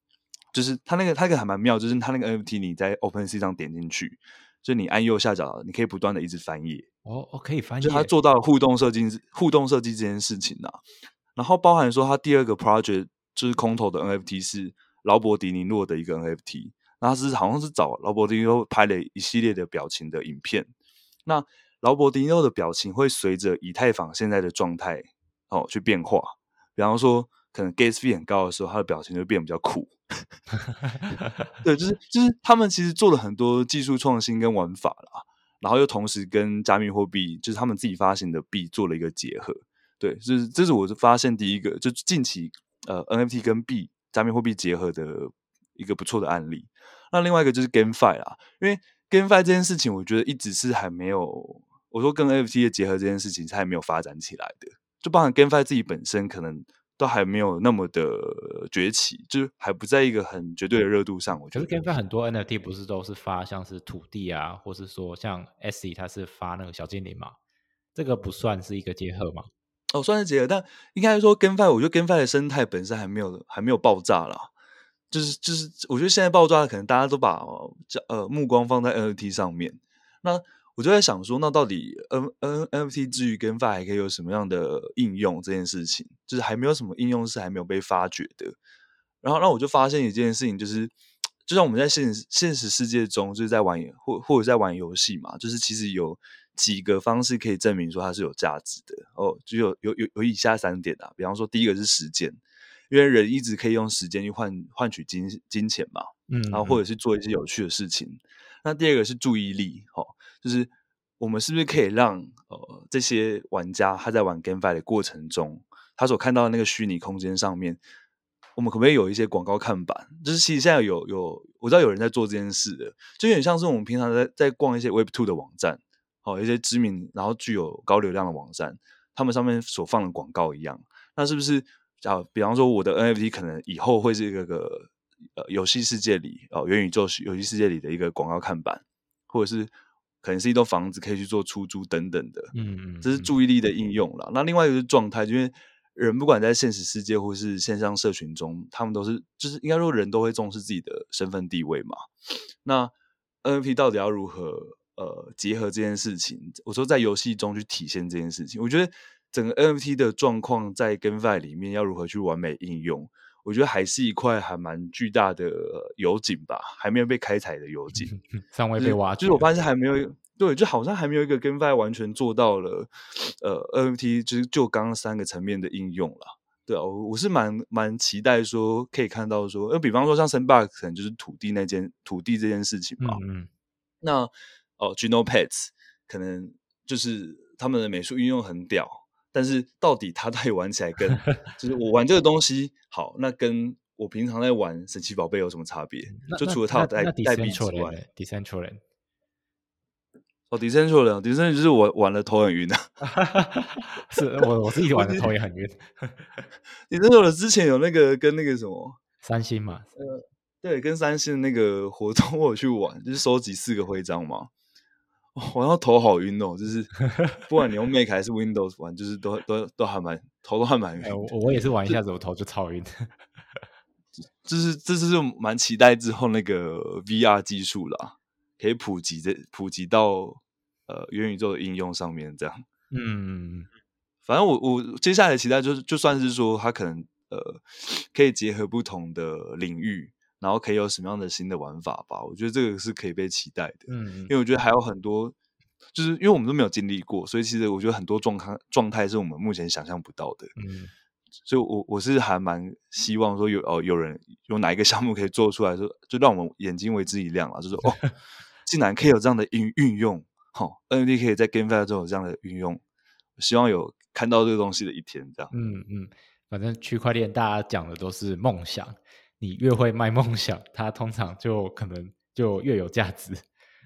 就是他那个他那个还蛮妙，就是他那个 NFT 你在 Open Sea 上点进去，就你按右下角，你可以不断的一直翻页，哦哦，可以翻页，就他做到互动设计，互动设计这件事情啊，然后包含说他第二个 project。就是空投的 NFT 是劳勃迪尼诺的一个 NFT，那他是好像是找劳勃迪尼诺拍了一系列的表情的影片。那劳勃迪尼诺的表情会随着以太坊现在的状态哦去变化。比方说，可能 gas fee 很高的时候，他的表情就变比较酷。(laughs) 对，就是就是他们其实做了很多技术创新跟玩法啦，然后又同时跟加密货币，就是他们自己发行的币做了一个结合。对，就是这是我发现第一个，就近期。呃，NFT 跟币加密货币结合的一个不错的案例。那另外一个就是 GameFi 啦，因为 GameFi 这件事情，我觉得一直是还没有，我说跟 NFT 的结合这件事情它还没有发展起来的。就包含 GameFi 自己本身，可能都还没有那么的崛起，就是还不在一个很绝对的热度上。我觉得 GameFi 很多 NFT 不是都是发像是土地啊，或是说像 S E 它是发那个小精灵嘛，这个不算是一个结合吗？哦，算是结合，但应该说，GameFi，我觉得 GameFi 的生态本身还没有还没有爆炸啦。就是就是，我觉得现在爆炸的可能大家都把呃目光放在 NFT 上面。那我就在想说，那到底 N N NFT 之于 GameFi 还可以有什么样的应用？这件事情就是还没有什么应用是还没有被发掘的。然后，那我就发现一件事情，就是就像我们在现现实世界中，就是在玩或或者在玩游戏嘛，就是其实有。几个方式可以证明说它是有价值的哦，就有有有有以下三点啊，比方说第一个是时间，因为人一直可以用时间去换换取金金钱嘛，嗯，然后或者是做一些有趣的事情。那第二个是注意力，哦，就是我们是不是可以让呃这些玩家他在玩 GameFi 的过程中，他所看到的那个虚拟空间上面，我们可不可以有一些广告看板？就是其实现在有有我知道有人在做这件事的，就有点像是我们平常在在逛一些 Web Two 的网站。哦，一些知名然后具有高流量的网站，他们上面所放的广告一样，那是不是啊？比方说，我的 NFT 可能以后会是一个个呃游戏世界里哦元宇宙游戏世界里的一个广告看板，或者是可能是一栋房子可以去做出租等等的。嗯嗯，这是注意力的应用了。那另外一个是状态，因为人不管在现实世界或是线上社群中，他们都是就是应该说人都会重视自己的身份地位嘛。那 NFT 到底要如何？呃，结合这件事情，我说在游戏中去体现这件事情，我觉得整个 NFT 的状况在 GameFi 里面要如何去完美应用，我觉得还是一块还蛮巨大的油井吧，还没有被开采的油井，(laughs) 尚未被挖掘。就是我发现还没有，对，就好像还没有一个 GameFi 完全做到了，呃，NFT 就是就刚刚三个层面的应用了。对啊，我我是蛮蛮期待说可以看到说，呃，比方说像 Sandbox 可能就是土地那件土地这件事情嘛，嗯，那。哦，Geno Pets 可能就是他们的美术运用很屌，但是到底它到底玩起来跟就是我玩这个东西好，那跟我平常在玩神奇宝贝有什么差别？就除了它带带币之外，Decentraland 哦，Decentraland，Decentraland 就是我玩的头很晕啊，(laughs) 是我我自己玩的头也很晕。(laughs) Decentraland 之前有那个跟那个什么三星嘛，呃，对，跟三星的那个活动我去玩，就是收集四个徽章嘛。(laughs) 玩到头好晕哦，就是不管你用 Mac 还是 Windows 玩，就是都都都还蛮头都还蛮晕。我我也是玩一下子，我头就超晕。(laughs) 就是这是蛮期待之后那个 VR 技术啦，可以普及这普及到呃元宇宙的应用上面这样。嗯，反正我我接下来期待就是就算是说它可能呃可以结合不同的领域。然后可以有什么样的新的玩法吧？我觉得这个是可以被期待的。嗯，因为我觉得还有很多，就是因为我们都没有经历过，所以其实我觉得很多状况状态是我们目前想象不到的。嗯，所以我我是还蛮希望说有哦有人有哪一个项目可以做出来，说就让我们眼睛为之一亮啊，就是哦，(laughs) 竟然可以有这样的运运用，好，NFT 可以在 GameFi 中有这样的运用，希望有看到这个东西的一天，这样。嗯嗯，反正区块链大家讲的都是梦想。你越会卖梦想，它通常就可能就越有价值。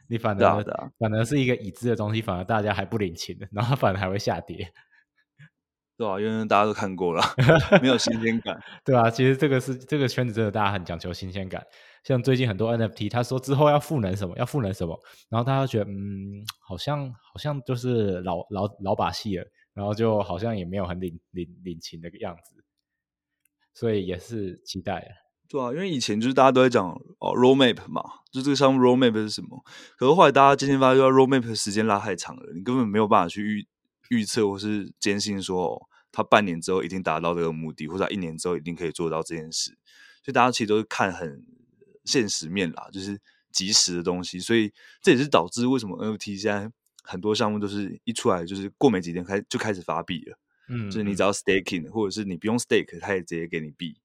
你反而反而是一个已知的东西，反而大家还不领情的，然后反而还会下跌。(laughs) 对啊，因为大家都看过了，(laughs) 没有新鲜感。(laughs) 对啊，其实这个是这个圈子真的大家很讲求新鲜感。像最近很多 NFT，他说之后要赋能什么，要赋能什么，然后大家觉得嗯，好像好像就是老老老把戏了，然后就好像也没有很领领领情的样子，所以也是期待。对啊，因为以前就是大家都在讲哦，roadmap 嘛，就这个项目 roadmap 是什么？可是后来大家渐渐发现，roadmap 的时间拉太长了，你根本没有办法去预预测或是坚信说，哦他半年之后一定达到这个目的，或者一年之后一定可以做到这件事。所以大家其实都是看很现实面啦，就是及时的东西。所以这也是导致为什么 NFT 现在很多项目都是一出来就是过没几天开就开始发币了。嗯，就是你只要 staking，或者是你不用 stake，他也直接给你币。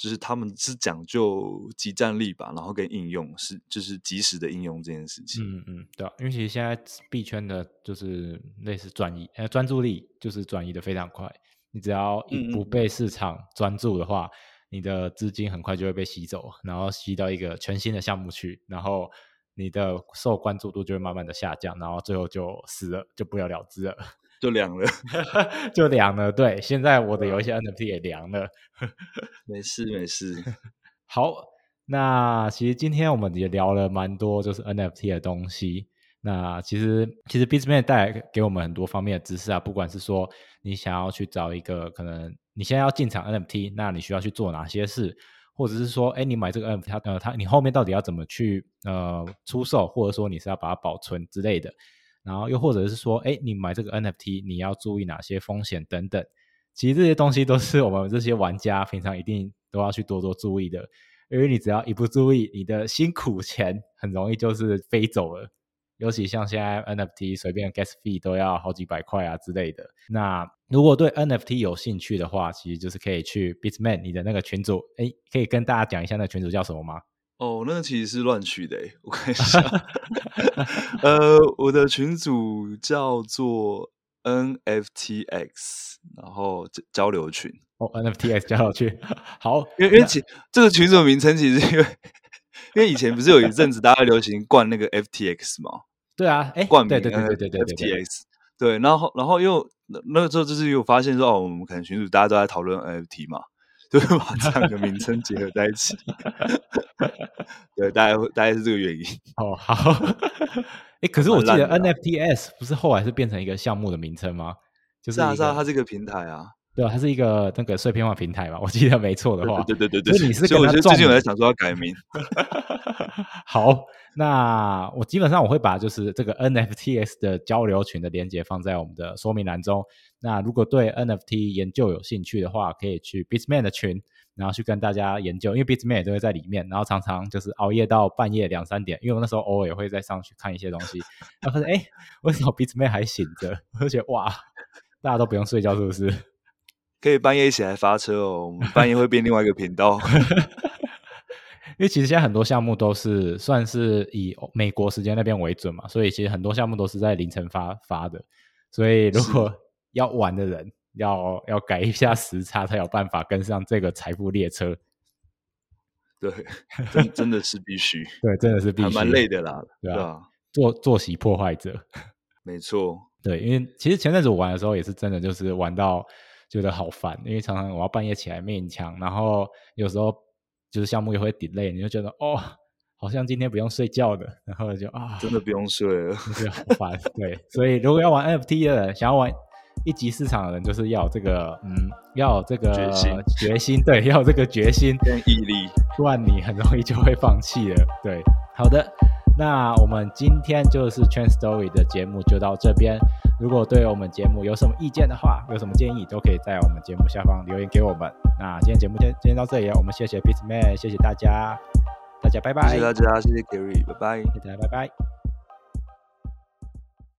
就是他们是讲究集战力吧，然后跟应用是就是及时的应用这件事情。嗯嗯，对啊，因为其实现在币圈的就是类似转移，呃，专注力就是转移的非常快。你只要一不被市场专注的话，你的资金很快就会被吸走，然后吸到一个全新的项目去，然后你的受关注度就会慢慢的下降，然后最后就死了，就不了了之了。就凉了，(laughs) 就凉了。对，现在我的有一些 NFT 也凉了。(laughs) 没事没事。好，那其实今天我们也聊了蛮多，就是 NFT 的东西。那其实其实 Bizman 带来给我们很多方面的知识啊，不管是说你想要去找一个可能你现在要进场 NFT，那你需要去做哪些事，或者是说，哎，你买这个 NFT，呃，它你后面到底要怎么去呃出售，或者说你是要把它保存之类的。然后又或者是说，哎，你买这个 NFT，你要注意哪些风险等等。其实这些东西都是我们这些玩家平常一定都要去多多注意的，因为你只要一不注意，你的辛苦钱很容易就是飞走了。尤其像现在 NFT 随便 gas fee 都要好几百块啊之类的。那如果对 NFT 有兴趣的话，其实就是可以去 Bitman 你的那个群组，哎，可以跟大家讲一下那个群组叫什么吗？哦，那个其实是乱取的，我看一下。呃，我的群组叫做 NFTX，然后交流群。哦，NFTX 交流群。好，因为因为其这个群组名称其实因为因为以前不是有一阵子大家流行灌那个 FTX 吗？对啊，哎，冠名对对对对对对 FTX。对，然后然后又那个时候就是又发现说，哦，我们可能群主大家都在讨论 NFT 嘛。就是把这两个名称结合在一起，(laughs) 对，大概大概是这个原因。哦，好。哎，可是我记得 NFTs 不是后来是变成一个项目的名称吗？就是啊，是啊，它是一个平台啊，对啊，它是一个那个碎片化平台吧，我记得没错的话。对对对对。所以你是跟他最近我在想说要改名。(laughs) 好，那我基本上我会把就是这个 NFTs 的交流群的连接放在我们的说明栏中。那如果对 NFT 研究有兴趣的话，可以去 Bitman 的群，然后去跟大家研究，因为 Bitman 也都会在里面，然后常常就是熬夜到半夜两三点，因为我那时候偶尔也会再上去看一些东西，然后发现哎，为什么 Bitman 还醒着？我就觉得哇，大家都不用睡觉是不是？可以半夜一起来发车哦，我们半夜会变另外一个频道。(laughs) 因为其实现在很多项目都是算是以美国时间那边为准嘛，所以其实很多项目都是在凌晨发发的，所以如果要玩的人要要改一下时差，才有办法跟上这个财富列车。对，(laughs) 真真的是必须。对，真的是必须。蛮累的啦，对啊。作作息破坏者。没错。对，因为其实前阵子我玩的时候也是真的，就是玩到觉得好烦，因为常常我要半夜起来勉强，然后有时候就是项目也会 delay，你就觉得哦，好像今天不用睡觉的，然后就啊，真的不用睡了，觉得好烦。对，所以如果要玩 NFT 的人，想要玩。一级市场的人就是要这个，嗯，要这个决心，决心，对，要这个决心跟毅力，不然你很容易就会放弃了。对，好的，那我们今天就是 Trend Story 的节目就到这边。如果对我们节目有什么意见的话，有什么建议都可以在我们节目下方留言给我们。那今天节目就今天到这里，我们谢谢 Peace Man，谢谢大家，大家拜拜，谢谢大家，谢谢 Gary，拜拜，大家拜拜。